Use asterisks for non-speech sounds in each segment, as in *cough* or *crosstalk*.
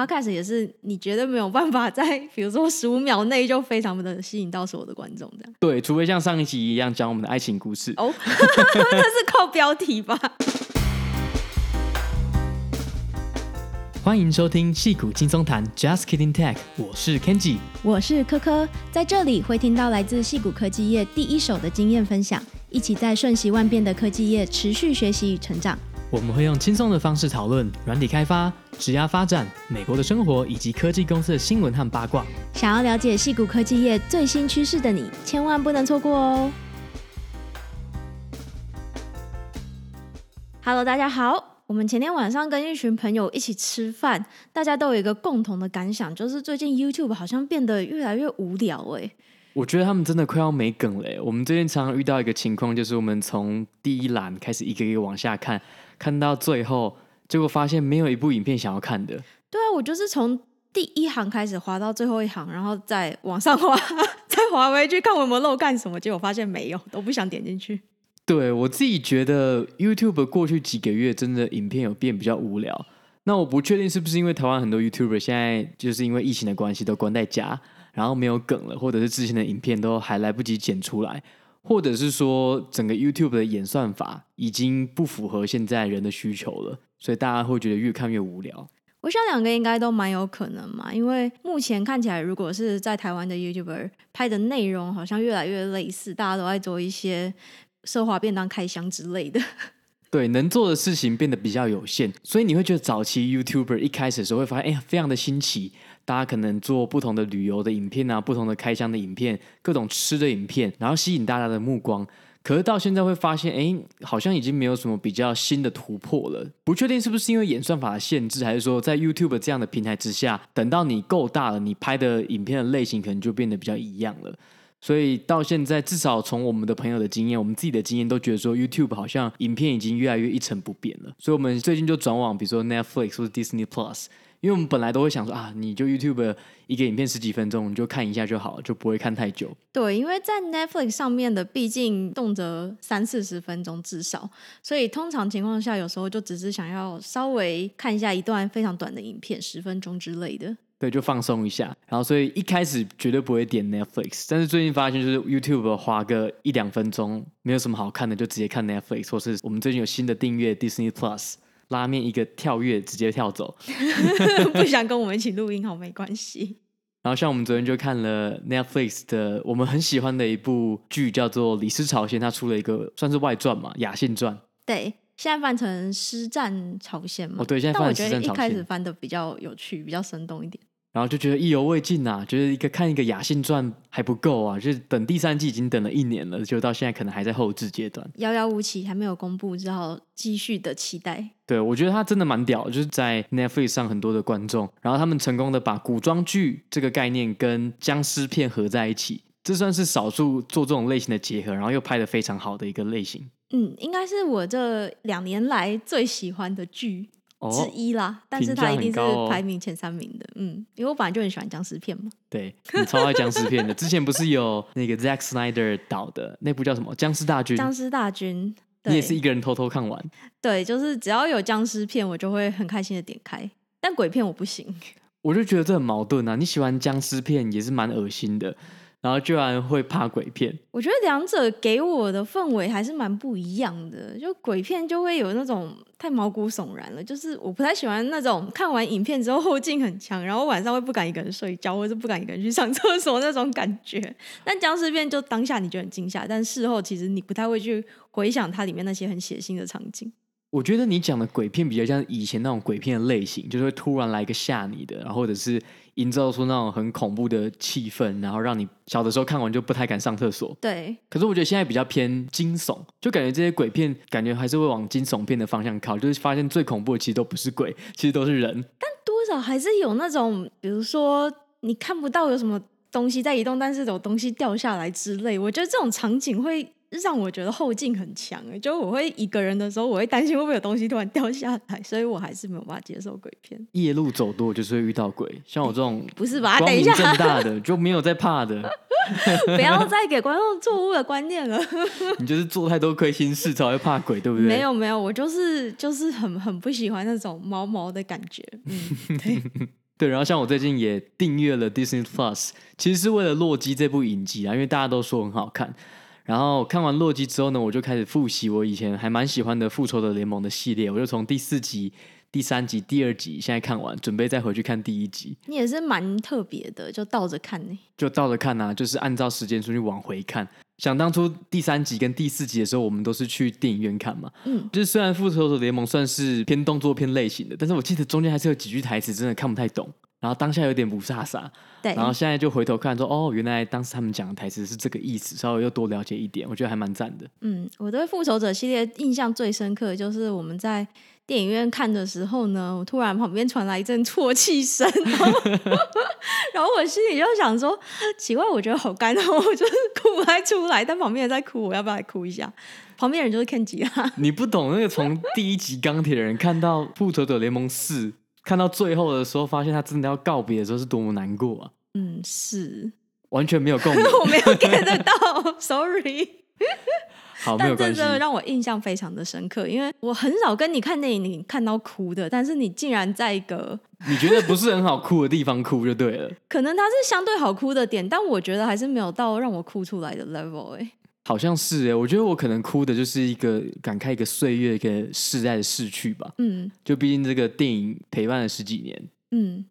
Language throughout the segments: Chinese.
Podcast 也是你绝对没有办法在 *laughs* 比如说十五秒内就非常的吸引到所有的观众这样。对，除非像上一集一样讲我们的爱情故事。哦，*laughs* 那是靠标题吧？欢迎收听戏骨轻松谈，Just Kidding Tech，我是 Kenji，我是科科，在这里会听到来自戏骨科技业第一手的经验分享，一起在瞬息万变的科技业持续学习与成长。我们会用轻松的方式讨论软体开发、职涯发展、美国的生活以及科技公司的新闻和八卦。想要了解矽谷科技业最新趋势的你，千万不能错过哦！Hello，大家好，我们前天晚上跟一群朋友一起吃饭，大家都有一个共同的感想，就是最近 YouTube 好像变得越来越无聊哎。我觉得他们真的快要没梗了。我们最近常常遇到一个情况，就是我们从第一栏开始一个一个往下看。看到最后，结果发现没有一部影片想要看的。对啊，我就是从第一行开始滑到最后一行，然后再往上滑，*laughs* 再滑回去看我有没有漏干什么。结果发现没有，都不想点进去。对，我自己觉得 YouTube 过去几个月真的影片有变比较无聊。那我不确定是不是因为台湾很多 YouTuber 现在就是因为疫情的关系都关在家，然后没有梗了，或者是之前的影片都还来不及剪出来。或者是说，整个 YouTube 的演算法已经不符合现在人的需求了，所以大家会觉得越看越无聊。我想两个应该都蛮有可能嘛，因为目前看起来，如果是在台湾的 YouTuber 拍的内容，好像越来越类似，大家都在做一些奢华便当开箱之类的。*laughs* 对，能做的事情变得比较有限，所以你会觉得早期 YouTuber 一开始的时候会发现，哎呀，非常的新奇。大家可能做不同的旅游的影片啊，不同的开箱的影片，各种吃的影片，然后吸引大家的目光。可是到现在会发现，哎，好像已经没有什么比较新的突破了。不确定是不是因为演算法的限制，还是说在 YouTube 这样的平台之下，等到你够大了，你拍的影片的类型可能就变得比较一样了。所以到现在，至少从我们的朋友的经验，我们自己的经验都觉得说，YouTube 好像影片已经越来越一成不变了。所以我们最近就转往比如说 Netflix 或者 Disney Plus。因为我们本来都会想说啊，你就 YouTube 一个影片十几分钟，你就看一下就好，就不会看太久。对，因为在 Netflix 上面的，毕竟动辄三四十分钟至少，所以通常情况下，有时候就只是想要稍微看一下一段非常短的影片，十分钟之类的。对，就放松一下。然后，所以一开始绝对不会点 Netflix，但是最近发现，就是 YouTube 花个一两分钟，没有什么好看的，就直接看 Netflix，或是我们最近有新的订阅 Disney Plus。拉面一个跳跃，直接跳走，不想跟我们一起录音，好，没关系。然后像我们昨天就看了 Netflix 的我们很喜欢的一部剧，叫做《李斯朝鲜》，它出了一个算是外传嘛，《雅信传》。对，现在翻成《师战朝鲜》嘛。哦，对，现在翻成《尸战朝鲜》。但我觉得一开始翻的比较有趣，比较生动一点。然后就觉得意犹未尽呐，觉得一个看一个雅信传还不够啊，就是等第三季已经等了一年了，就到现在可能还在后置阶段，遥遥无期，还没有公布，只好继续的期待。对，我觉得他真的蛮屌，就是在 Netflix 上很多的观众，然后他们成功的把古装剧这个概念跟僵尸片合在一起，这算是少数做这种类型的结合，然后又拍的非常好的一个类型。嗯，应该是我这两年来最喜欢的剧。之一啦，哦、但是他一定是排名前三名的，嗯，因为我本来就很喜欢僵尸片嘛。*laughs* 对，你超爱僵尸片的。之前不是有那个 Zack Snyder 导的那部叫什么《僵尸大军》？僵尸大军，你也是一个人偷偷看完？对，就是只要有僵尸片，我就会很开心的点开，但鬼片我不行。我就觉得这很矛盾啊！你喜欢僵尸片也是蛮恶心的。然后居然会怕鬼片，我觉得两者给我的氛围还是蛮不一样的。就鬼片就会有那种太毛骨悚然了，就是我不太喜欢那种看完影片之后后劲很强，然后晚上会不敢一个人睡觉，或者不敢一个人去上厕所那种感觉。但僵尸片就当下你觉得很惊吓，但事后其实你不太会去回想它里面那些很血腥的场景。我觉得你讲的鬼片比较像以前那种鬼片的类型，就是会突然来一个吓你的，然后或者是营造出那种很恐怖的气氛，然后让你小的时候看完就不太敢上厕所。对。可是我觉得现在比较偏惊悚，就感觉这些鬼片感觉还是会往惊悚片的方向靠，就是发现最恐怖的其实都不是鬼，其实都是人。但多少还是有那种，比如说你看不到有什么东西在移动，但是有东西掉下来之类，我觉得这种场景会。让我觉得后劲很强，就我会一个人的时候，我会担心会不会有东西突然掉下来，所以我还是没有办法接受鬼片。夜路走多就是会遇到鬼，像我这种 *laughs* 不是吧？等一下，正大的就没有在怕的。*laughs* 不要再给观众错误的观念了。*laughs* 你就是做太多亏心事才会怕鬼，对不对？没有没有，我就是就是很很不喜欢那种毛毛的感觉。嗯，对。对，然后像我最近也订阅了 Disney Plus，其实是为了《洛基》这部影集啊，因为大家都说很好看。然后看完《洛基》之后呢，我就开始复习我以前还蛮喜欢的《复仇者联盟》的系列，我就从第四集、第三集、第二集现在看完，准备再回去看第一集。你也是蛮特别的，就倒着看呢？就倒着看啊，就是按照时间顺序往回看。想当初第三集跟第四集的时候，我们都是去电影院看嘛。嗯，就是虽然《复仇者联盟》算是偏动作片类型的，但是我记得中间还是有几句台词真的看不太懂，然后当下有点不飒飒。对，然后现在就回头看说，哦，原来当时他们讲的台词是这个意思，稍微又多了解一点，我觉得还蛮赞的。嗯，我对《复仇者》系列印象最深刻的就是我们在。电影院看的时候呢，我突然旁边传来一阵啜泣声，然后，然后我心里就想说，奇怪，我觉得好干哦，我就是哭不太出来，但旁边人在哭，我要不要来哭一下？旁边人就是 Kenji 啊，你不懂那个从第一集钢铁人看到复仇者联盟四，看到最后的时候，发现他真的要告别的时候是多么难过啊！嗯，是，完全没有共鸣，*laughs* 我没有 get 得到，*laughs* sorry。好，但这真的让我印象非常的深刻，因为我很少跟你看电影，你看到哭的，但是你竟然在一个你觉得不是很好哭的地方哭就对了。*laughs* 可能它是相对好哭的点，但我觉得还是没有到让我哭出来的 level 哎。好像是哎，我觉得我可能哭的就是一个感慨一个岁月一个世代的逝去吧。嗯，就毕竟这个电影陪伴了十几年。嗯。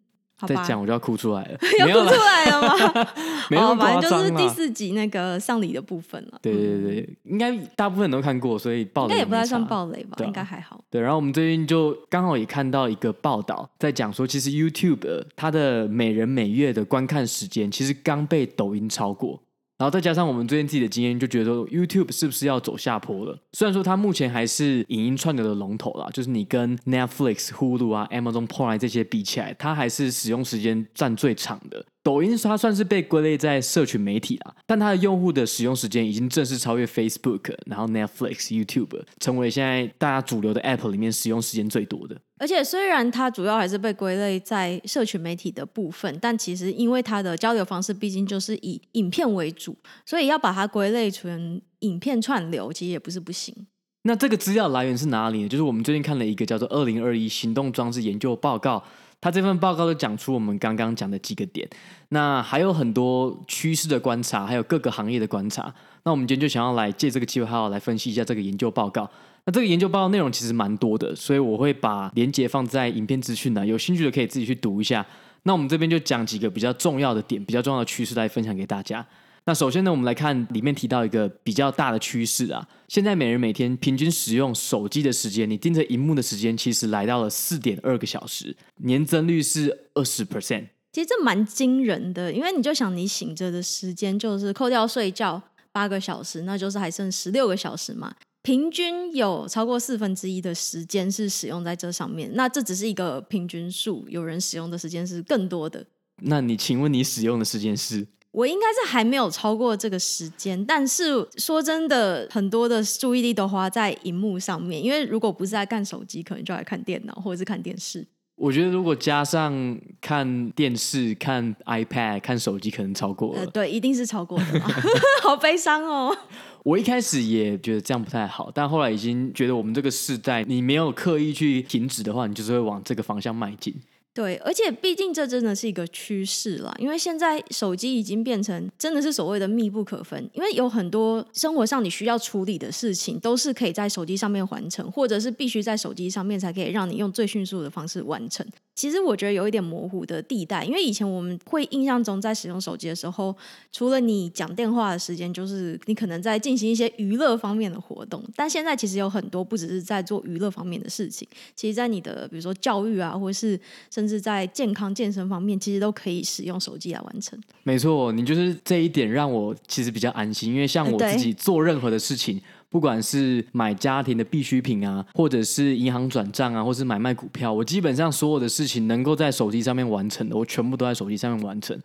再讲我就要哭出来了，*laughs* 要哭出来了吗？*laughs* 没有，反正就是第四集那个丧礼的部分了。对对对，应该大部分人都看过，所以暴雷应该也不太算暴雷吧，应该还好。对，然后我们最近就刚好也看到一个报道，在讲说，其实 YouTube 它的每人每月的观看时间，其实刚被抖音超过。然后再加上我们最近自己的经验，就觉得 YouTube 是不是要走下坡了？虽然说它目前还是影音串流的龙头啦，就是你跟 Netflix、Hulu 啊、Amazon Prime 这些比起来，它还是使用时间占最长的。抖音它算是被归类在社群媒体啦，但它的用户的使用时间已经正式超越 Facebook，然后 Netflix、YouTube 成为现在大家主流的 App 里面使用时间最多的。而且虽然它主要还是被归类在社群媒体的部分，但其实因为它的交流方式毕竟就是以影片为主，所以要把它归类成影片串流，其实也不是不行。那这个资料来源是哪里呢？就是我们最近看了一个叫做《二零二一行动装置研究报告》。它这份报告就讲出我们刚刚讲的几个点，那还有很多趋势的观察，还有各个行业的观察。那我们今天就想要来借这个机会，好好来分析一下这个研究报告。那这个研究报告内容其实蛮多的，所以我会把连结放在影片资讯栏，有兴趣的可以自己去读一下。那我们这边就讲几个比较重要的点，比较重要的趋势来分享给大家。那首先呢，我们来看里面提到一个比较大的趋势啊。现在每人每天平均使用手机的时间，你盯着荧幕的时间，其实来到了四点二个小时，年增率是二十 percent。其实这蛮惊人的，因为你就想你醒着的时间，就是扣掉睡觉八个小时，那就是还剩十六个小时嘛。平均有超过四分之一的时间是使用在这上面。那这只是一个平均数，有人使用的时间是更多的。那你请问你使用的时间是？我应该是还没有超过这个时间，但是说真的，很多的注意力都花在荧幕上面。因为如果不是在看手机，可能就来看电脑或者是看电视。我觉得如果加上看电视、看 iPad、看手机，可能超过了。呃，对，一定是超过的。*laughs* *laughs* 好悲伤哦！我一开始也觉得这样不太好，但后来已经觉得我们这个世代，你没有刻意去停止的话，你就是会往这个方向迈进。对，而且毕竟这真的是一个趋势啦，因为现在手机已经变成真的是所谓的密不可分，因为有很多生活上你需要处理的事情，都是可以在手机上面完成，或者是必须在手机上面才可以让你用最迅速的方式完成。其实我觉得有一点模糊的地带，因为以前我们会印象中在使用手机的时候，除了你讲电话的时间，就是你可能在进行一些娱乐方面的活动。但现在其实有很多不只是在做娱乐方面的事情，其实在你的比如说教育啊，或是甚至在健康健身方面，其实都可以使用手机来完成。没错，你就是这一点让我其实比较安心，因为像我自己做任何的事情。不管是买家庭的必需品啊，或者是银行转账啊，或是买卖股票，我基本上所有的事情能够在手机上面完成的，我全部都在手机上面完成。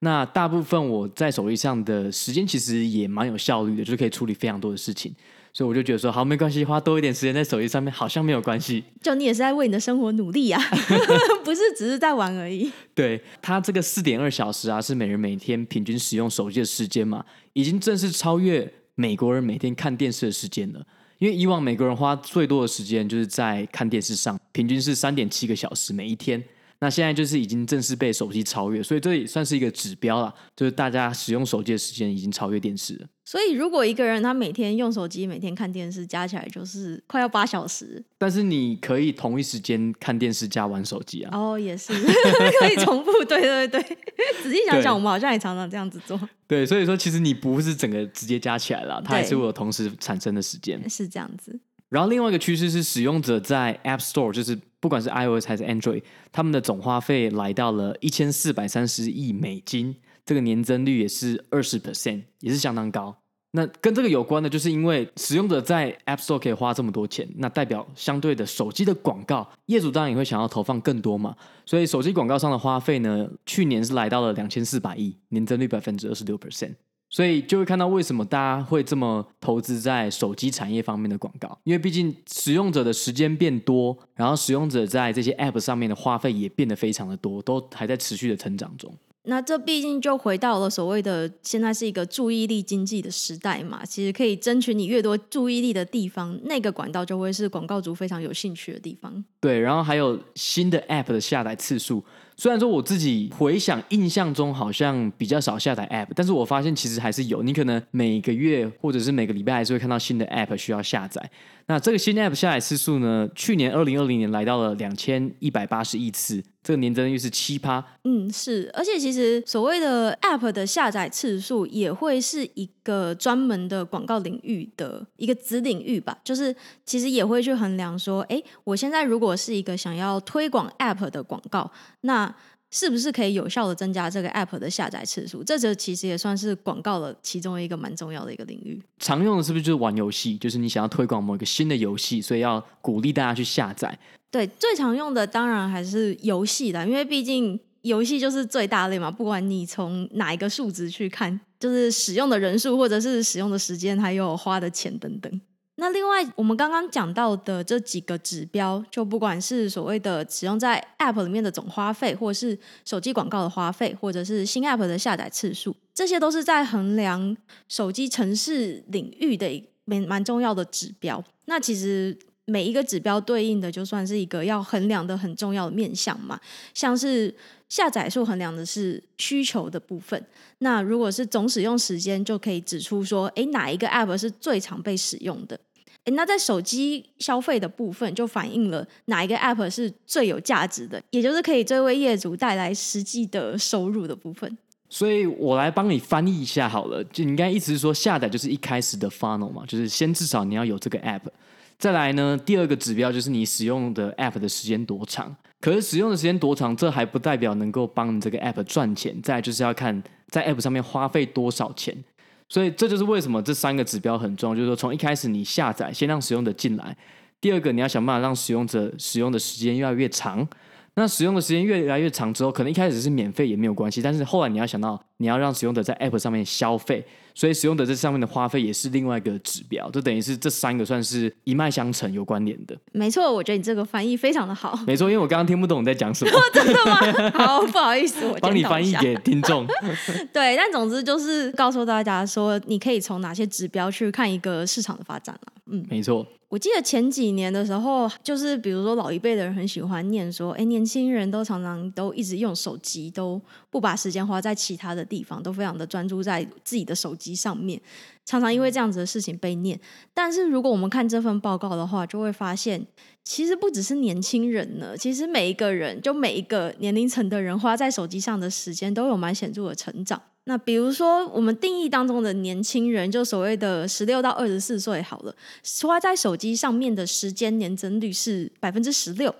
那大部分我在手机上的时间其实也蛮有效率的，就是可以处理非常多的事情。所以我就觉得说，好，没关系，花多一点时间在手机上面好像没有关系。就你也是在为你的生活努力啊，*laughs* 不是只是在玩而已。对，它这个四点二小时啊，是每人每天平均使用手机的时间嘛，已经正式超越。美国人每天看电视的时间了，因为以往美国人花最多的时间就是在看电视上，平均是三点七个小时每一天。那现在就是已经正式被手机超越，所以这也算是一个指标了，就是大家使用手机的时间已经超越电视了。所以如果一个人他每天用手机、每天看电视，加起来就是快要八小时。但是你可以同一时间看电视加玩手机啊。哦，也是 *laughs* 可以重复，对对对。仔细想想，我们好像也常常这样子做。对，所以说其实你不是整个直接加起来了，它还是会有同时产生的时间。是这样子。然后另外一个趋势是，使用者在 App Store，就是不管是 iOS 还是 Android，他们的总花费来到了一千四百三十亿美金，这个年增率也是二十 percent，也是相当高。那跟这个有关的，就是因为使用者在 App Store 可以花这么多钱，那代表相对的手机的广告业主当然也会想要投放更多嘛，所以手机广告上的花费呢，去年是来到了两千四百亿，年增率百分之二十六 percent。所以就会看到为什么大家会这么投资在手机产业方面的广告，因为毕竟使用者的时间变多，然后使用者在这些 App 上面的花费也变得非常的多，都还在持续的成长中。那这毕竟就回到了所谓的现在是一个注意力经济的时代嘛，其实可以争取你越多注意力的地方，那个管道就会是广告主非常有兴趣的地方。对，然后还有新的 App 的下载次数。虽然说我自己回想印象中好像比较少下载 App，但是我发现其实还是有。你可能每个月或者是每个礼拜还是会看到新的 App 需要下载。那这个新 App 下载次数呢，去年二零二零年来到了两千一百八十亿次，这个年增率是七趴。嗯，是，而且其实所谓的 App 的下载次数也会是一个专门的广告领域的一个子领域吧，就是其实也会去衡量说，哎，我现在如果是一个想要推广 App 的广告，那是不是可以有效的增加这个 App 的下载次数？这就其实也算是广告的其中一个蛮重要的一个领域。常用的是不是就是玩游戏？就是你想要推广某一个新的游戏，所以要鼓励大家去下载。对，最常用的当然还是游戏啦，因为毕竟游戏就是最大类嘛。不管你从哪一个数值去看，就是使用的人数，或者是使用的时间，还有花的钱等等。那另外，我们刚刚讲到的这几个指标，就不管是所谓的使用在 App 里面的总花费，或是手机广告的花费，或者是新 App 的下载次数，这些都是在衡量手机城市领域的蛮蛮重要的指标。那其实每一个指标对应的，就算是一个要衡量的很重要的面向嘛，像是。下载数衡量的是需求的部分，那如果是总使用时间，就可以指出说，诶，哪一个 App 是最常被使用的？诶，那在手机消费的部分，就反映了哪一个 App 是最有价值的，也就是可以最为业主带来实际的收入的部分。所以我来帮你翻译一下好了，就你刚才意思是说，下载就是一开始的 funnel 嘛，就是先至少你要有这个 App。再来呢，第二个指标就是你使用的 App 的时间多长。可是使用的时间多长，这还不代表能够帮你这个 App 赚钱。再就是要看在 App 上面花费多少钱。所以这就是为什么这三个指标很重要，就是说从一开始你下载，先让使用者进来；第二个你要想办法让使用者使用的时间越来越长。那使用的时间越来越长之后，可能一开始是免费也没有关系，但是后来你要想到你要让使用者在 App 上面消费。所以使用者这上面的花费也是另外一个指标，就等于是这三个算是一脉相承、有关联的。没错，我觉得你这个翻译非常的好。没错，因为我刚刚听不懂你在讲什么。*laughs* 真的吗？好，不好意思，我帮你翻译给听众。*laughs* 对，但总之就是告诉大家说，你可以从哪些指标去看一个市场的发展了。嗯，没错。我记得前几年的时候，就是比如说老一辈的人很喜欢念说，哎，年轻人都常常都一直用手机，都不把时间花在其他的地方，都非常的专注在自己的手机上面，常常因为这样子的事情被念。但是如果我们看这份报告的话，就会发现，其实不只是年轻人呢，其实每一个人，就每一个年龄层的人，花在手机上的时间都有蛮显著的成长。那比如说，我们定义当中的年轻人，就所谓的十六到二十四岁好了，花在手机上面的时间年增率是百分之十六。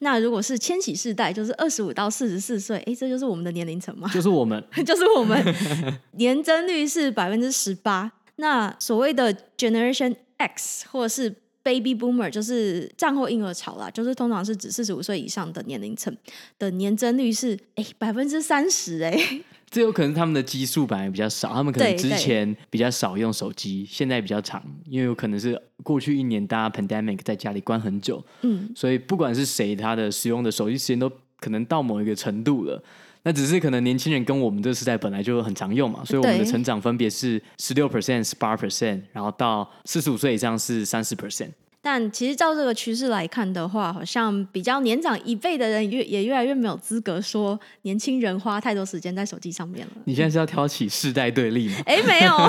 那如果是千禧世代，就是二十五到四十四岁，哎，这就是我们的年龄层吗？就是我们，*laughs* 就是我们，*laughs* 年增率是百分之十八。那所谓的 Generation X 或者是 Baby Boomer，就是战后婴儿潮啦，就是通常是指四十五岁以上的年龄层的年增率是哎百分之三十诶。这有可能他们的基数本来比较少，他们可能之前比较少用手机，现在比较长，因为有可能是过去一年大家 pandemic 在家里关很久，嗯，所以不管是谁，他的使用的手机时间都可能到某一个程度了。那只是可能年轻人跟我们这个时代本来就很常用嘛，所以我们的成长分别是十六 percent、十八 percent，然后到四十五岁以上是三十 percent。但其实照这个趋势来看的话，好像比较年长一辈的人越也越来越没有资格说年轻人花太多时间在手机上面了。你现在是要挑起世代对立吗？哎，没有。*laughs*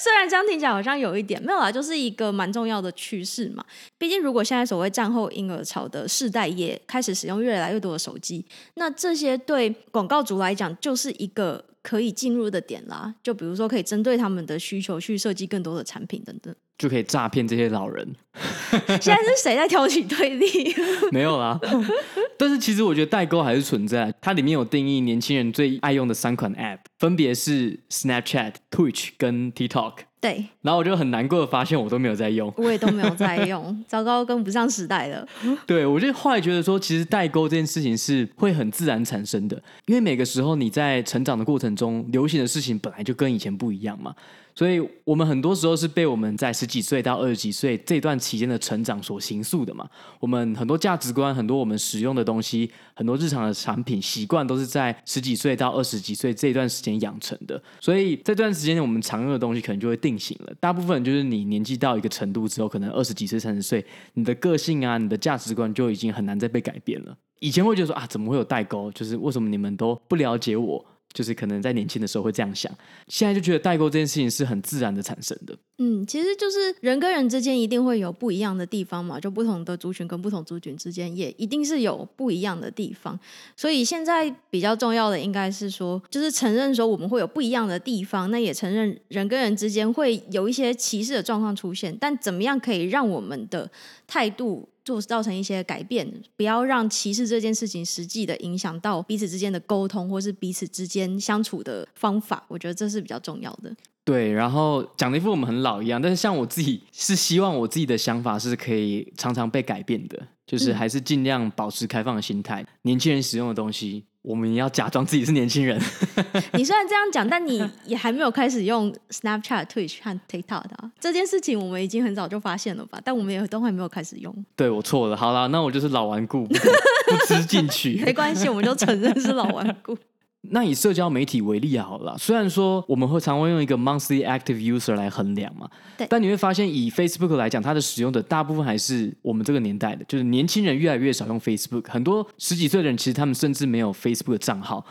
虽然这样听起来好像有一点没有啦，就是一个蛮重要的趋势嘛。毕竟如果现在所谓战后婴儿潮的世代也开始使用越来越多的手机，那这些对广告主来讲就是一个可以进入的点啦。就比如说可以针对他们的需求去设计更多的产品等等，就可以诈骗这些老人。*laughs* 现在是谁在挑起对立？*laughs* 没有啦。*laughs* 但是其实我觉得代沟还是存在，它里面有定义年轻人最爱用的三款 App，分别是 Snapchat、Twitch 跟 TikTok。对。然后我就很难过的发现，我都没有在用。我也都没有在用，糟糕，跟不上时代了。对，我就后来觉得说，其实代沟这件事情是会很自然产生的，因为每个时候你在成长的过程中，流行的事情本来就跟以前不一样嘛。所以我们很多时候是被我们在十几岁到二十几岁这段期间的成长所形塑的嘛。我们很多价值观、很多我们使用的东西、很多日常的产品习惯，都是在十几岁到二十几岁这段时间养成的。所以这段时间我们常用的东西可能就会定型了。大部分就是你年纪到一个程度之后，可能二十几岁、三十岁，你的个性啊、你的价值观就已经很难再被改变了。以前会觉得说啊，怎么会有代沟？就是为什么你们都不了解我？就是可能在年轻的时候会这样想，现在就觉得代沟这件事情是很自然的产生的。嗯，其实就是人跟人之间一定会有不一样的地方嘛，就不同的族群跟不同族群之间也一定是有不一样的地方。所以现在比较重要的应该是说，就是承认说我们会有不一样的地方，那也承认人跟人之间会有一些歧视的状况出现，但怎么样可以让我们的态度做造成一些改变，不要让歧视这件事情实际的影响到彼此之间的沟通，或是彼此之间相处的方法。我觉得这是比较重要的。对，然后讲的一副我们很老一样，但是像我自己是希望我自己的想法是可以常常被改变的，就是还是尽量保持开放的心态。嗯、年轻人使用的东西。我们要假装自己是年轻人。你 *laughs* 虽然这样讲，但你也还没有开始用 Snapchat、Twitch 和 TikTok 的、啊、这件事情，我们已经很早就发现了吧？但我们也都还没有开始用。对，我错了，好了，那我就是老顽固，不，不知进取。没关系，我们就承认是老顽固。那以社交媒体为例好了，虽然说我们会常会用一个 monthly active user 来衡量嘛，对，但你会发现以 Facebook 来讲，它的使用的大部分还是我们这个年代的，就是年轻人越来越少用 Facebook，很多十几岁的人其实他们甚至没有 Facebook 的账号。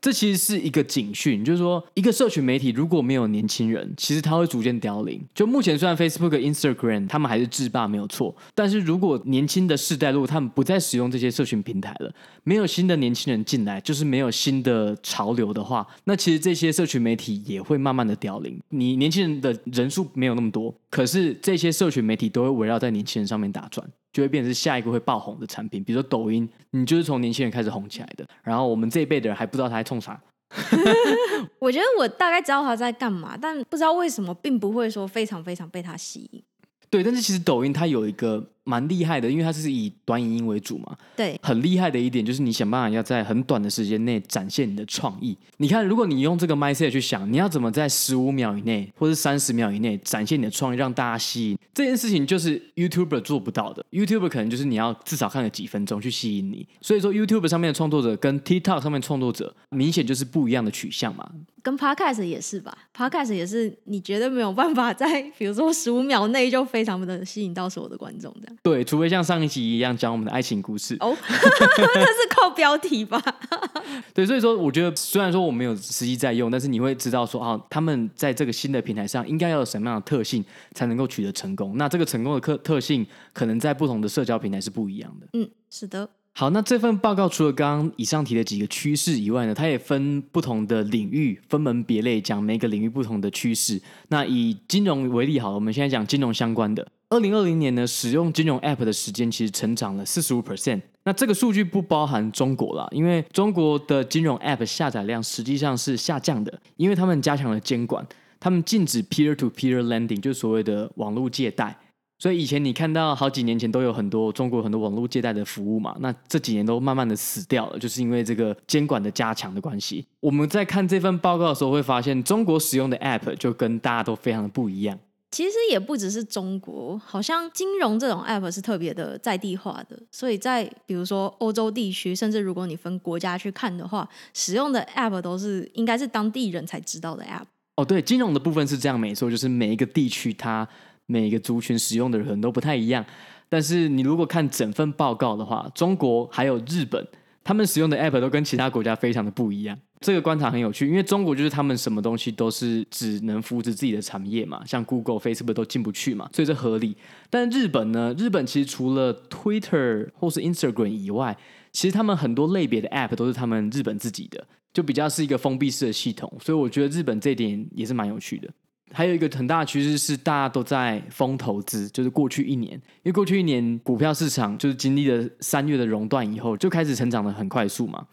这其实是一个警讯，就是说，一个社群媒体如果没有年轻人，其实它会逐渐凋零。就目前，虽然 Facebook、Instagram 他们还是制霸没有错，但是如果年轻的世代如果他们不再使用这些社群平台了，没有新的年轻人进来，就是没有新的潮流的话，那其实这些社群媒体也会慢慢的凋零。你年轻人的人数没有那么多，可是这些社群媒体都会围绕在年轻人上面打转。就会变成是下一个会爆红的产品，比如说抖音，你就是从年轻人开始红起来的。然后我们这一辈的人还不知道他在冲啥。*laughs* 我觉得我大概知道他在干嘛，但不知道为什么，并不会说非常非常被他吸引。对，但是其实抖音它有一个。蛮厉害的，因为它是以短影音为主嘛。对，很厉害的一点就是你想办法要在很短的时间内展现你的创意。你看，如果你用这个 mindset 去想，你要怎么在十五秒以内或者三十秒以内展现你的创意，让大家吸引这件事情，就是 YouTuber 做不到的。YouTuber 可能就是你要至少看个几分钟去吸引你。所以说，YouTuber 上面的创作者跟 TikTok 上面创作者明显就是不一样的取向嘛。跟 Podcast 也是吧？Podcast 也是你绝对没有办法在比如说十五秒内就非常的吸引到所有的观众这样。对，除非像上。一集一样讲我们的爱情故事哦，*laughs* 这是靠标题吧？*laughs* 对，所以说我觉得虽然说我没有实际在用，但是你会知道说啊，他们在这个新的平台上应该要有什么样的特性才能够取得成功。那这个成功的特特性可能在不同的社交平台是不一样的。嗯，是的。好，那这份报告除了刚刚以上提的几个趋势以外呢，它也分不同的领域，分门别类讲每个领域不同的趋势。那以金融为例，好了，我们现在讲金融相关的。二零二零年呢，使用金融 App 的时间其实成长了四十五 percent。那这个数据不包含中国啦，因为中国的金融 App 下载量实际上是下降的，因为他们加强了监管，他们禁止 peer to peer lending，就是所谓的网络借贷。所以以前你看到好几年前都有很多中国很多网络借贷的服务嘛，那这几年都慢慢的死掉了，就是因为这个监管的加强的关系。我们在看这份报告的时候会发现，中国使用的 App 就跟大家都非常的不一样。其实也不只是中国，好像金融这种 App 是特别的在地化的，所以在比如说欧洲地区，甚至如果你分国家去看的话，使用的 App 都是应该是当地人才知道的 App。哦，对，金融的部分是这样没错，就是每一个地区它。每个族群使用的人都不太一样。但是你如果看整份报告的话，中国还有日本，他们使用的 App 都跟其他国家非常的不一样。这个观察很有趣，因为中国就是他们什么东西都是只能扶持自己的产业嘛，像 Google、Facebook 都进不去嘛，所以这合理。但日本呢？日本其实除了 Twitter 或是 Instagram 以外，其实他们很多类别的 App 都是他们日本自己的，就比较是一个封闭式的系统。所以我觉得日本这点也是蛮有趣的。还有一个很大的趋势是，大家都在疯投资，就是过去一年，因为过去一年股票市场就是经历了三月的熔断以后，就开始成长的很快速嘛，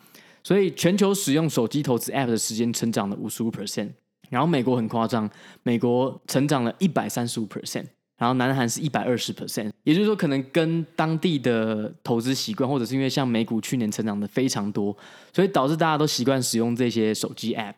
所以全球使用手机投资 App 的时间成长了五十五 percent，然后美国很夸张，美国成长了一百三十五 percent。然后南韩是一百二十 percent，也就是说，可能跟当地的投资习惯，或者是因为像美股去年成长的非常多，所以导致大家都习惯使用这些手机 app。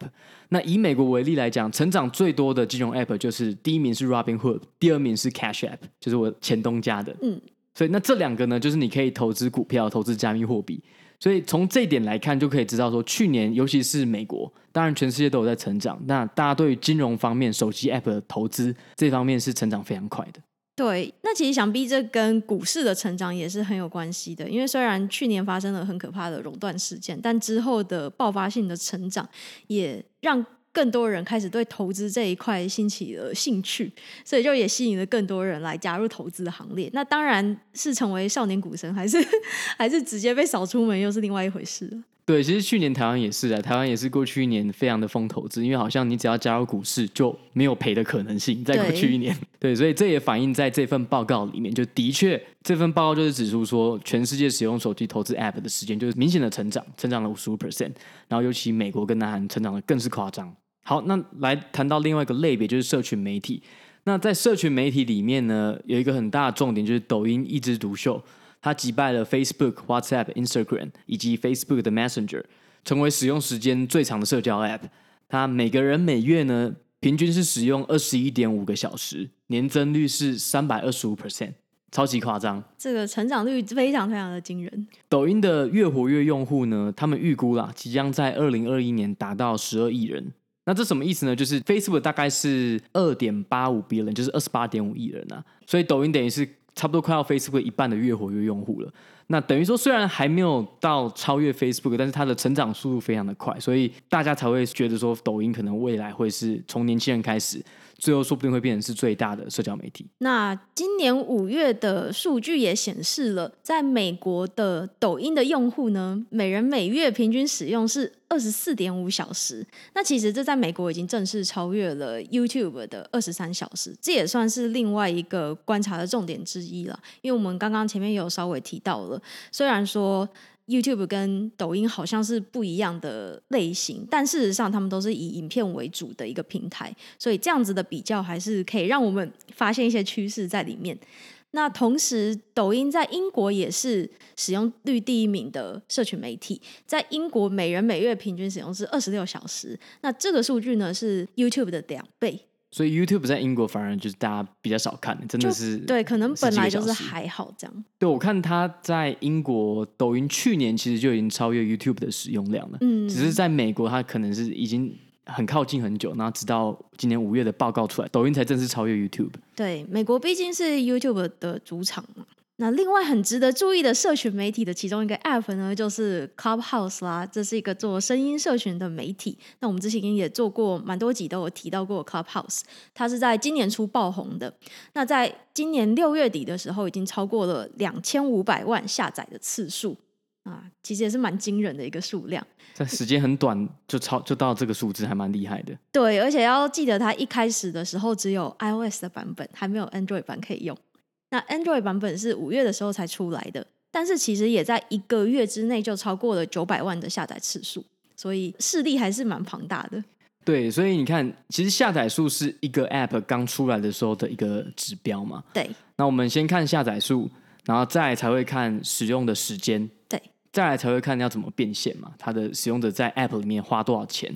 那以美国为例来讲，成长最多的金融 app 就是第一名是 Robinhood，第二名是 Cash App，就是我前东家的。嗯，所以那这两个呢，就是你可以投资股票、投资加密货币。所以从这一点来看，就可以知道说，去年尤其是美国，当然全世界都有在成长。那大家对于金融方面、手机 App 的投资这方面是成长非常快的。对，那其实想必这跟股市的成长也是很有关系的。因为虽然去年发生了很可怕的熔断事件，但之后的爆发性的成长也让更多人开始对投资这一块兴起了兴趣，所以就也吸引了更多人来加入投资的行列。那当然是成为少年股神，还是 *laughs* 还是直接被扫出门，又是另外一回事了。对，其实去年台湾也是啊，台湾也是过去一年非常的疯投资，因为好像你只要加入股市就没有赔的可能性，在过去一年。对，对，所以这也反映在这份报告里面，就的确这份报告就是指出说，全世界使用手机投资 App 的时间就是明显的成长，成长了五十五 percent，然后尤其美国跟南韩成长的更是夸张。好，那来谈到另外一个类别，就是社群媒体。那在社群媒体里面呢，有一个很大的重点就是抖音一枝独秀。它击败了 Facebook、WhatsApp、Instagram 以及 Facebook 的 Messenger，成为使用时间最长的社交 App。它每个人每月呢，平均是使用二十一点五个小时，年增率是三百二十五 percent，超级夸张。这个成长率非常非常的惊人。抖音的月活跃用户呢，他们预估啦，即将在二零二一年达到十二亿人。那这什么意思呢？就是 Facebook 大概是二点八五 billion，就是二十八点五亿人啊，所以抖音等于是。差不多快要 Facebook 一半的月活跃用户了，那等于说虽然还没有到超越 Facebook，但是它的成长速度非常的快，所以大家才会觉得说抖音可能未来会是从年轻人开始。最后说不定会变成是最大的社交媒体。那今年五月的数据也显示了，在美国的抖音的用户呢，每人每月平均使用是二十四点五小时。那其实这在美国已经正式超越了 YouTube 的二十三小时，这也算是另外一个观察的重点之一了。因为我们刚刚前面有稍微提到了，虽然说。YouTube 跟抖音好像是不一样的类型，但事实上他们都是以影片为主的一个平台，所以这样子的比较还是可以让我们发现一些趋势在里面。那同时，抖音在英国也是使用率第一名的社群媒体，在英国每人每月平均使用是二十六小时，那这个数据呢是 YouTube 的两倍。所以 YouTube 在英国反而就是大家比较少看，真的是对，可能本来就是还好这样。对，我看他在英国抖音去年其实就已经超越 YouTube 的使用量了，嗯，只是在美国它可能是已经很靠近很久，然后直到今年五月的报告出来，抖音才正式超越 YouTube。对，美国毕竟是 YouTube 的主场嘛。那另外很值得注意的社群媒体的其中一个 App 呢，就是 Clubhouse 啦。这是一个做声音社群的媒体。那我们之前也做过蛮多集，都有提到过 Clubhouse。它是在今年初爆红的。那在今年六月底的时候，已经超过了两千五百万下载的次数啊，其实也是蛮惊人的一个数量。在时间很短就超就到这个数字，还蛮厉害的。对，而且要记得，它一开始的时候只有 iOS 的版本，还没有 Android 版可以用。那 Android 版本是五月的时候才出来的，但是其实也在一个月之内就超过了九百万的下载次数，所以势力还是蛮庞大的。对，所以你看，其实下载数是一个 App 刚出来的时候的一个指标嘛。对。那我们先看下载数，然后再才会看使用的时间。对。再来才会看要怎么变现嘛，它的使用者在 App 里面花多少钱。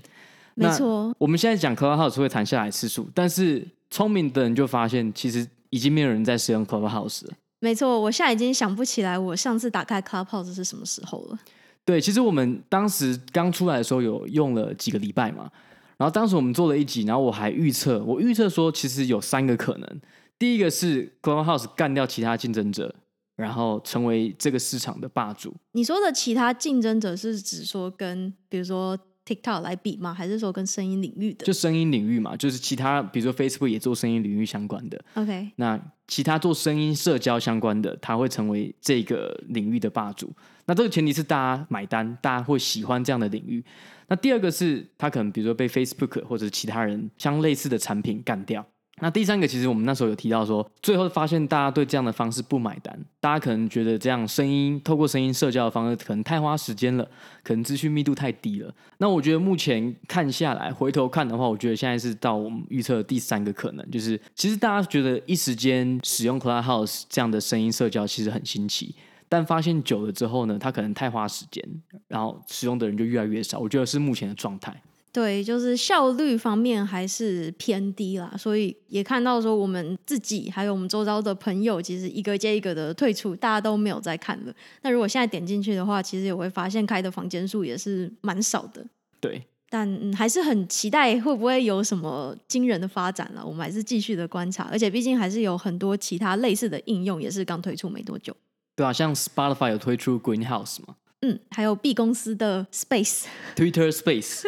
没错。我们现在讲 Clubhouse 会谈下载次数，但是聪明的人就发现，其实。已经没有人在使用 Clubhouse 了。没错，我现在已经想不起来我上次打开 Clubhouse 是什么时候了。对，其实我们当时刚出来的时候有用了几个礼拜嘛，然后当时我们做了一集，然后我还预测，我预测说其实有三个可能。第一个是 Clubhouse 干掉其他竞争者，然后成为这个市场的霸主。你说的其他竞争者是指说跟比如说 TikTok 来比吗？还是说跟声音领域的？就声音领域嘛，就是其他比如说 Facebook 也做声音领域相关的。OK，那其他做声音社交相关的，他会成为这个领域的霸主。那这个前提是大家买单，大家会喜欢这样的领域。那第二个是他可能比如说被 Facebook 或者其他人相类似的产品干掉。那第三个，其实我们那时候有提到说，最后发现大家对这样的方式不买单，大家可能觉得这样声音透过声音社交的方式可能太花时间了，可能资讯密度太低了。那我觉得目前看下来，回头看的话，我觉得现在是到我们预测的第三个可能，就是其实大家觉得一时间使用 Clubhouse 这样的声音社交其实很新奇，但发现久了之后呢，它可能太花时间，然后使用的人就越来越少。我觉得是目前的状态。对，就是效率方面还是偏低啦，所以也看到说我们自己还有我们周遭的朋友，其实一个接一个的退出，大家都没有在看了。那如果现在点进去的话，其实也会发现开的房间数也是蛮少的。对，但、嗯、还是很期待会不会有什么惊人的发展了。我们还是继续的观察，而且毕竟还是有很多其他类似的应用，也是刚推出没多久。对啊，像 Spotify 有推出 Greenhouse 嘛。嗯，还有 B 公司的 Space，Twitter Space，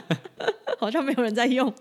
*laughs* 好像没有人在用。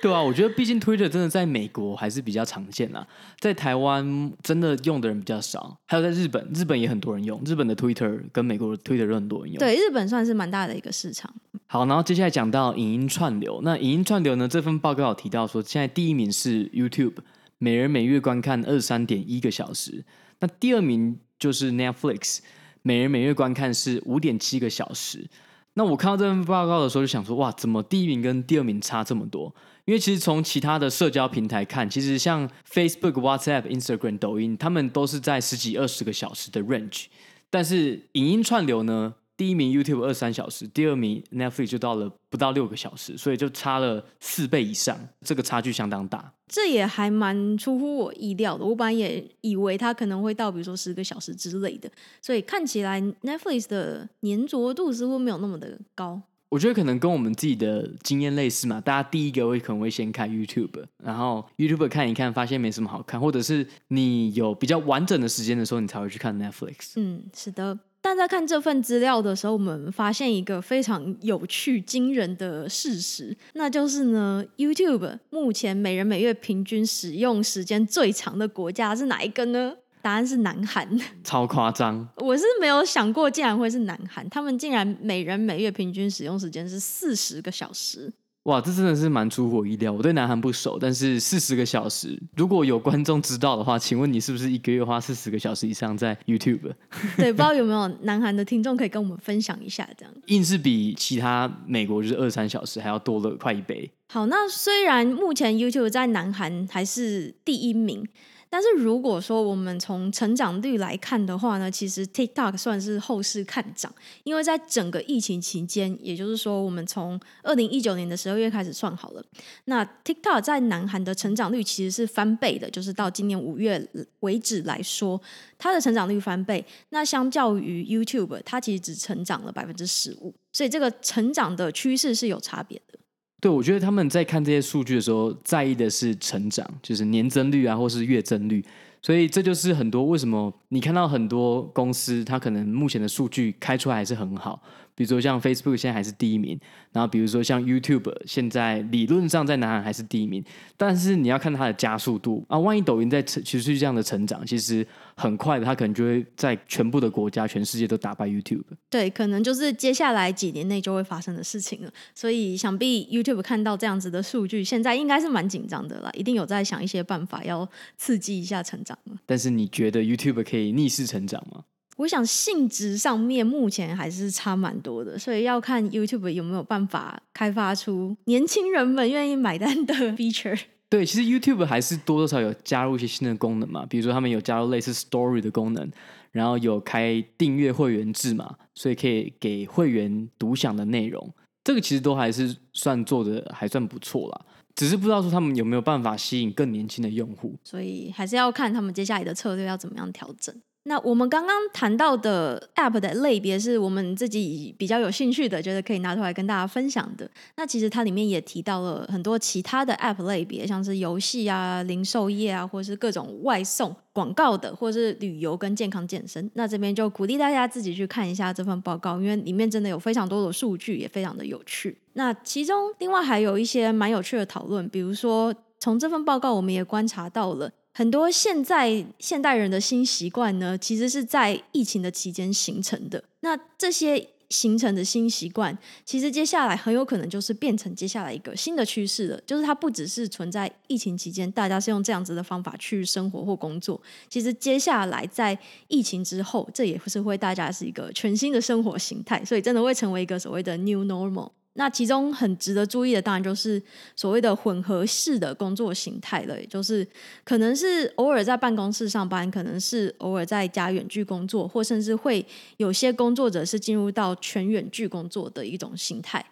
对啊，我觉得毕竟 Twitter 真的在美国还是比较常见啦，在台湾真的用的人比较少。还有在日本，日本也很多人用，日本的 Twitter 跟美国的 Twitter 都很多人用。对，日本算是蛮大的一个市场。好，然后接下来讲到影音串流，那影音串流呢？这份报告有提到说，现在第一名是 YouTube，每人每月观看二十三点一个小时，那第二名就是 Netflix。每人每月观看是五点七个小时。那我看到这份报告的时候，就想说，哇，怎么第一名跟第二名差这么多？因为其实从其他的社交平台看，其实像 Facebook、WhatsApp、Instagram、抖音，他们都是在十几、二十个小时的 range。但是影音串流呢？第一名 YouTube 二三小时，第二名 Netflix 就到了不到六个小时，所以就差了四倍以上，这个差距相当大。这也还蛮出乎我意料的，我本来也以为它可能会到比如说十个小时之类的，所以看起来 Netflix 的粘着度似乎没有那么的高。我觉得可能跟我们自己的经验类似嘛，大家第一个会可能会先看 YouTube，然后 YouTube 看一看，发现没什么好看，或者是你有比较完整的时间的时候，你才会去看 Netflix。嗯，是的。但在看这份资料的时候，我们发现一个非常有趣、惊人的事实，那就是呢，YouTube 目前每人每月平均使用时间最长的国家是哪一个呢？答案是南韩，*laughs* 超夸张！我是没有想过竟然会是南韩，他们竟然每人每月平均使用时间是四十个小时。哇，这真的是蛮出乎我意料。我对南韩不熟，但是四十个小时，如果有观众知道的话，请问你是不是一个月花四十个小时以上在 YouTube？*laughs* 对，不知道有没有南韩的听众可以跟我们分享一下，这样硬是比其他美国就是二三小时还要多了快一倍。好，那虽然目前 YouTube 在南韩还是第一名。但是如果说我们从成长率来看的话呢，其实 TikTok 算是后市看涨，因为在整个疫情期间，也就是说我们从二零一九年的十二月开始算好了，那 TikTok 在南韩的成长率其实是翻倍的，就是到今年五月为止来说，它的成长率翻倍。那相较于 YouTube，它其实只成长了百分之十五，所以这个成长的趋势是有差别的。对，我觉得他们在看这些数据的时候，在意的是成长，就是年增率啊，或是月增率。所以这就是很多为什么你看到很多公司，它可能目前的数据开出来还是很好。比如说像 Facebook 现在还是第一名，然后比如说像 YouTube 现在理论上在南韩还是第一名，但是你要看它的加速度啊，万一抖音在持续这样的成长，其实很快的，它可能就会在全部的国家、全世界都打败 YouTube。对，可能就是接下来几年内就会发生的事情了。所以想必 YouTube 看到这样子的数据，现在应该是蛮紧张的啦，一定有在想一些办法要刺激一下成长。但是你觉得 YouTube 可以逆势成长吗？我想性质上面目前还是差蛮多的，所以要看 YouTube 有没有办法开发出年轻人们愿意买单的 *laughs* feature。对，其实 YouTube 还是多多少少有加入一些新的功能嘛，比如说他们有加入类似 Story 的功能，然后有开订阅会员制嘛，所以可以给会员独享的内容。这个其实都还是算做的还算不错啦，只是不知道说他们有没有办法吸引更年轻的用户。所以还是要看他们接下来的策略要怎么样调整。那我们刚刚谈到的 App 的类别是我们自己比较有兴趣的，觉得可以拿出来跟大家分享的。那其实它里面也提到了很多其他的 App 类别，像是游戏啊、零售业啊，或是各种外送广告的，或是旅游跟健康健身。那这边就鼓励大家自己去看一下这份报告，因为里面真的有非常多的数据，也非常的有趣。那其中另外还有一些蛮有趣的讨论，比如说从这份报告我们也观察到了。很多现在现代人的新习惯呢，其实是在疫情的期间形成的。那这些形成的新习惯，其实接下来很有可能就是变成接下来一个新的趋势了。就是它不只是存在疫情期间，大家是用这样子的方法去生活或工作。其实接下来在疫情之后，这也是会大家是一个全新的生活形态，所以真的会成为一个所谓的 new normal。那其中很值得注意的，当然就是所谓的混合式的工作形态了，也就是可能是偶尔在办公室上班，可能是偶尔在家远距工作，或甚至会有些工作者是进入到全远距工作的一种形态。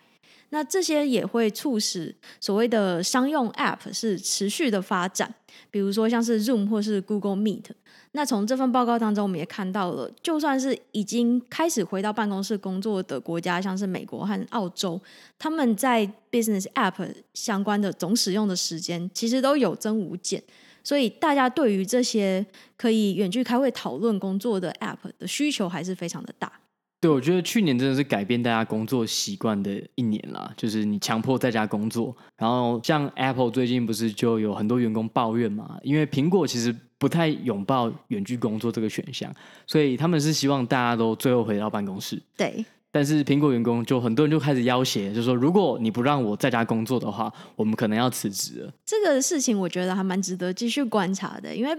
那这些也会促使所谓的商用 App 是持续的发展，比如说像是 Zoom 或是 Google Meet。那从这份报告当中，我们也看到了，就算是已经开始回到办公室工作的国家，像是美国和澳洲，他们在 Business App 相关的总使用的时间，其实都有增无减。所以大家对于这些可以远距开会讨论工作的 App 的需求还是非常的大。对，我觉得去年真的是改变大家工作习惯的一年啦，就是你强迫在家工作，然后像 Apple 最近不是就有很多员工抱怨嘛，因为苹果其实不太拥抱远距工作这个选项，所以他们是希望大家都最后回到办公室。对，但是苹果员工就很多人就开始要挟，就说如果你不让我在家工作的话，我们可能要辞职了。这个事情我觉得还蛮值得继续观察的，因为。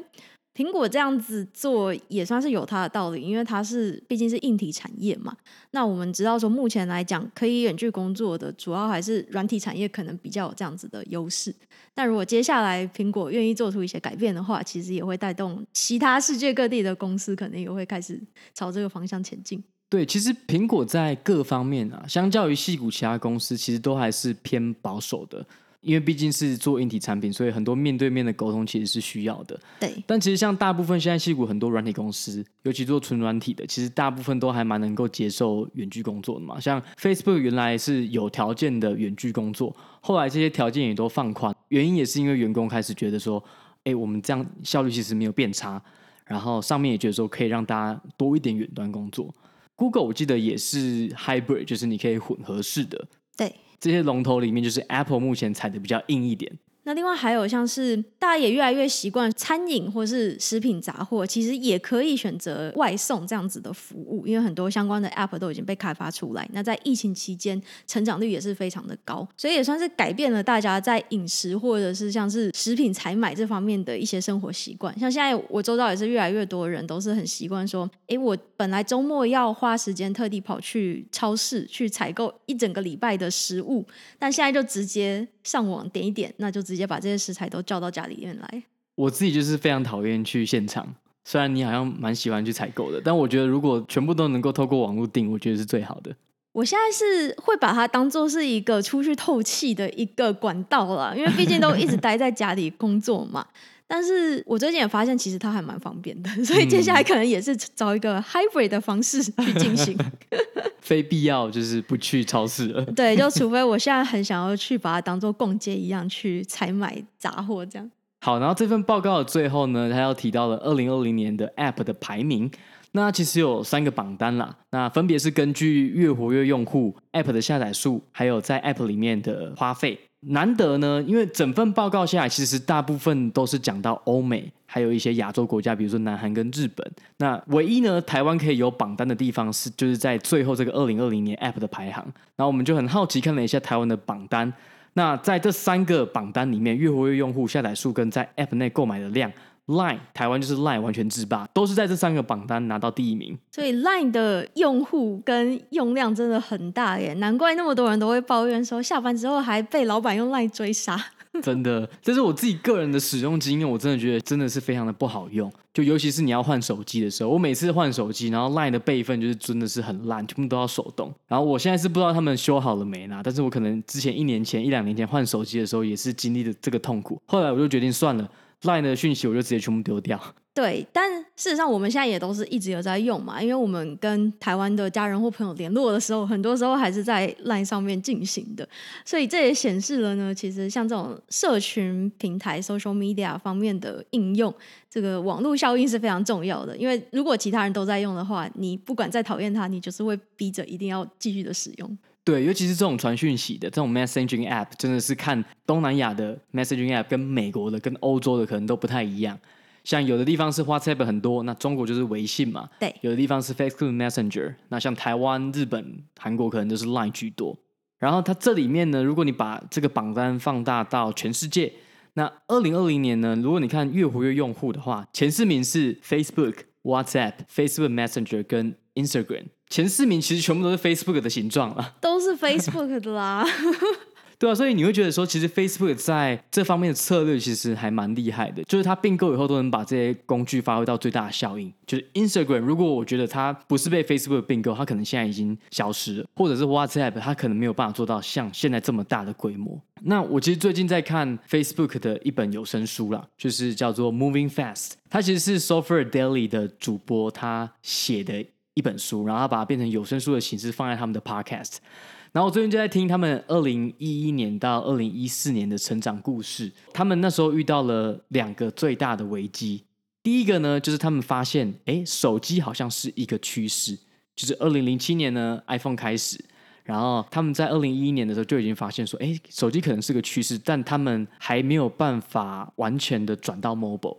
苹果这样子做也算是有它的道理，因为它是毕竟是硬体产业嘛。那我们知道说，目前来讲可以远距工作的，主要还是软体产业可能比较有这样子的优势。但如果接下来苹果愿意做出一些改变的话，其实也会带动其他世界各地的公司，可能也会开始朝这个方向前进。对，其实苹果在各方面啊，相较于矽谷其他公司，其实都还是偏保守的。因为毕竟是做硬体产品，所以很多面对面的沟通其实是需要的。对。但其实像大部分现在矽谷很多软体公司，尤其做纯软体的，其实大部分都还蛮能够接受远距工作的嘛。像 Facebook 原来是有条件的远距工作，后来这些条件也都放宽，原因也是因为员工开始觉得说，哎，我们这样效率其实没有变差，然后上面也觉得说可以让大家多一点远端工作。Google 我记得也是 Hybrid，就是你可以混合式的。对。这些龙头里面，就是 Apple 目前踩的比较硬一点。那另外还有像是大家也越来越习惯餐饮或是食品杂货，其实也可以选择外送这样子的服务，因为很多相关的 App 都已经被开发出来。那在疫情期间，成长率也是非常的高，所以也算是改变了大家在饮食或者是像是食品采买这方面的一些生活习惯。像现在我周遭也是越来越多人都是很习惯说，诶，我本来周末要花时间特地跑去超市去采购一整个礼拜的食物，但现在就直接上网点一点，那就直接把这些食材都叫到家里面来。我自己就是非常讨厌去现场，虽然你好像蛮喜欢去采购的，但我觉得如果全部都能够透过网络订，我觉得是最好的。我现在是会把它当做是一个出去透气的一个管道了，因为毕竟都一直待在家里工作嘛。但是我最近也发现，其实它还蛮方便的，*laughs* 所以接下来可能也是找一个 hybrid 的方式去进行。*laughs* 非必要就是不去超市了。对，就除非我现在很想要去把它当做逛街一样去采买杂货这样。好，然后这份报告的最后呢，他要提到了二零二零年的 App 的排名。那其实有三个榜单啦，那分别是根据月活跃用户、App 的下载数，还有在 App 里面的花费。难得呢，因为整份报告下来，其实大部分都是讲到欧美，还有一些亚洲国家，比如说南韩跟日本。那唯一呢，台湾可以有榜单的地方是，就是在最后这个二零二零年 App 的排行。然后我们就很好奇看了一下台湾的榜单。那在这三个榜单里面，月活跃用户、下载数跟在 App 内购买的量。Line 台湾就是 Line 完全制霸，都是在这三个榜单拿到第一名。所以 Line 的用户跟用量真的很大耶，难怪那么多人都会抱怨说，下班之后还被老板用 Line 追杀。*laughs* 真的，这是我自己个人的使用经验，我真的觉得真的是非常的不好用。就尤其是你要换手机的时候，我每次换手机，然后 Line 的备份就是真的是很烂，全部都要手动。然后我现在是不知道他们修好了没啦，但是我可能之前一年前、一两年前换手机的时候也是经历的这个痛苦。后来我就决定算了。Line 的讯息我就直接全部丢掉。对，但事实上我们现在也都是一直有在用嘛，因为我们跟台湾的家人或朋友联络的时候，很多时候还是在 Line 上面进行的，所以这也显示了呢，其实像这种社群平台 （social media） 方面的应用，这个网络效应是非常重要的。因为如果其他人都在用的话，你不管再讨厌它，你就是会逼着一定要继续的使用。对，尤其是这种传讯息的这种 messaging app，真的是看东南亚的 messaging app 跟美国的、跟欧洲的可能都不太一样。像有的地方是 WhatsApp 很多，那中国就是微信嘛。对，有的地方是 Facebook Messenger，那像台湾、日本、韩国可能就是 Line 居多。然后它这里面呢，如果你把这个榜单放大到全世界，那二零二零年呢，如果你看月活跃用户的话，前四名是 Facebook、WhatsApp、Facebook Messenger 跟 Instagram。前四名其实全部都是 Facebook 的形状了，都是 Facebook 的啦。*laughs* 对啊，所以你会觉得说，其实 Facebook 在这方面的策略其实还蛮厉害的，就是它并购以后都能把这些工具发挥到最大的效应。就是 Instagram，如果我觉得它不是被 Facebook 并购，它可能现在已经消失了，或者是 WhatsApp，它可能没有办法做到像现在这么大的规模。那我其实最近在看 Facebook 的一本有声书啦，就是叫做 Moving Fast，它其实是 Software Daily 的主播他写的一本书，然后把它变成有声书的形式放在他们的 Podcast。然后我最近就在听他们二零一一年到二零一四年的成长故事。他们那时候遇到了两个最大的危机。第一个呢，就是他们发现，哎，手机好像是一个趋势。就是二零零七年呢，iPhone 开始，然后他们在二零一一年的时候就已经发现说，哎，手机可能是个趋势，但他们还没有办法完全的转到 mobile。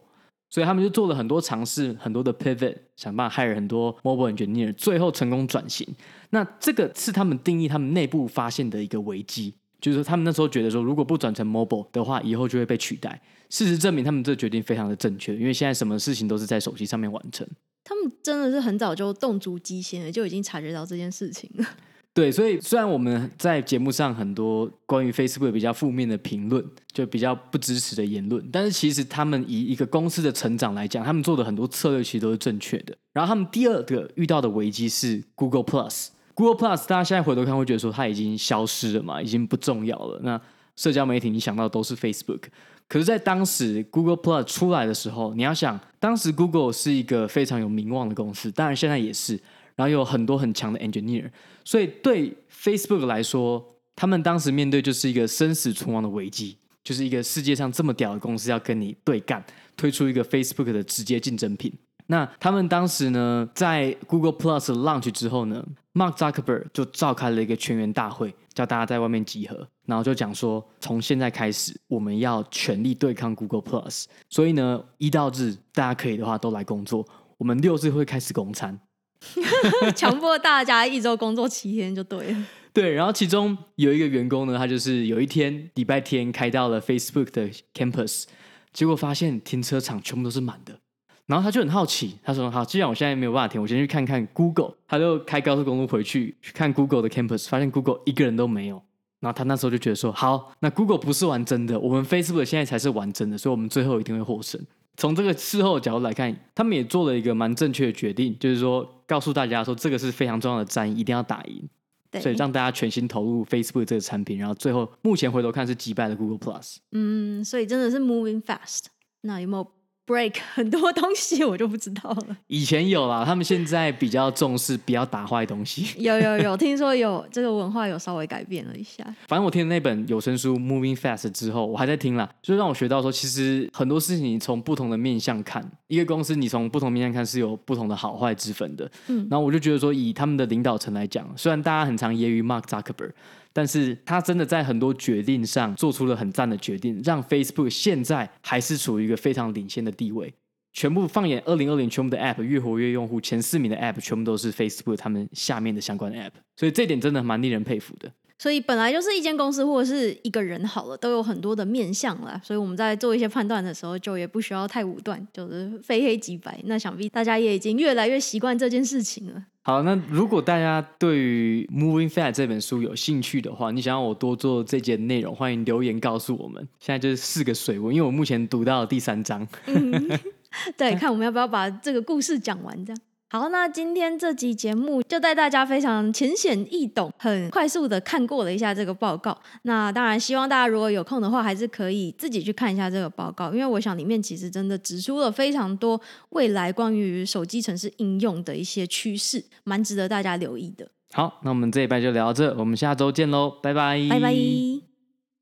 所以他们就做了很多尝试，很多的 pivot，想办法 hire 很多 mobile engineer，最后成功转型。那这个是他们定义他们内部发现的一个危机，就是他们那时候觉得说，如果不转成 mobile 的话，以后就会被取代。事实证明，他们这个决定非常的正确，因为现在什么事情都是在手机上面完成。他们真的是很早就动足机先了，就已经察觉到这件事情了。对，所以虽然我们在节目上很多关于 Facebook 比较负面的评论，就比较不支持的言论，但是其实他们以一个公司的成长来讲，他们做的很多策略其实都是正确的。然后他们第二个遇到的危机是 Google Plus。Google Plus 大家现在回头看会觉得说它已经消失了嘛，已经不重要了。那社交媒体你想到都是 Facebook，可是，在当时 Google Plus 出来的时候，你要想，当时 Google 是一个非常有名望的公司，当然现在也是。然后有很多很强的 engineer，所以对 Facebook 来说，他们当时面对就是一个生死存亡的危机，就是一个世界上这么屌的公司要跟你对干，推出一个 Facebook 的直接竞争品。那他们当时呢，在 Google Plus launch 之后呢，Mark Zuckerberg 就召开了一个全员大会，叫大家在外面集合，然后就讲说，从现在开始，我们要全力对抗 Google Plus。所以呢，一到日大家可以的话都来工作，我们六日会开始供餐。*laughs* 强迫大家一周工作七天就对了。对，然后其中有一个员工呢，他就是有一天礼拜天开到了 Facebook 的 campus，结果发现停车场全部都是满的。然后他就很好奇，他说：“好，既然我现在没有办法停，我先去看看 Google。”他就开高速公路回去去看 Google 的 campus，发现 Google 一个人都没有。然后他那时候就觉得说：“好，那 Google 不是玩真的，我们 Facebook 现在才是玩真的，所以我们最后一定会获胜。”从这个事后的角度来看，他们也做了一个蛮正确的决定，就是说告诉大家说这个是非常重要的战役，一定要打赢。对，所以让大家全心投入 Facebook 这个产品，然后最后目前回头看是击败了 Google Plus。嗯，所以真的是 moving fast。那有没有？break *laughs* 很多东西我就不知道了。以前有啦，他们现在比较重视不要打坏东西。有有有，听说有这个文化有稍微改变了一下。反正我听了那本有声书《Moving Fast》之后，我还在听啦，就让我学到说，其实很多事情你从不同的面向看，一个公司你从不同面向看是有不同的好坏之分的。嗯，然后我就觉得说，以他们的领导层来讲，虽然大家很常揶揄 Mark Zuckerberg。但是他真的在很多决定上做出了很赞的决定，让 Facebook 现在还是处于一个非常领先的地位。全部放眼二零二零，全部的 App 越活跃用户前四名的 App 全部都是 Facebook 他们下面的相关 App，所以这点真的蛮令人佩服的。所以本来就是一间公司或者是一个人好了，都有很多的面向啦。所以我们在做一些判断的时候，就也不需要太武断，就是非黑即白。那想必大家也已经越来越习惯这件事情了。好，那如果大家对于《Moving Fast》这本书有兴趣的话，你想要我多做这节内容，欢迎留言告诉我们。现在就是四个水温，因为我目前读到了第三章。嗯、*laughs* 对，看我们要不要把这个故事讲完，这样。好，那今天这集节目就带大家非常浅显易懂、很快速的看过了一下这个报告。那当然，希望大家如果有空的话，还是可以自己去看一下这个报告，因为我想里面其实真的指出了非常多未来关于手机城市应用的一些趋势，蛮值得大家留意的。好，那我们这一拜就聊到这，我们下周见喽，拜拜，拜拜。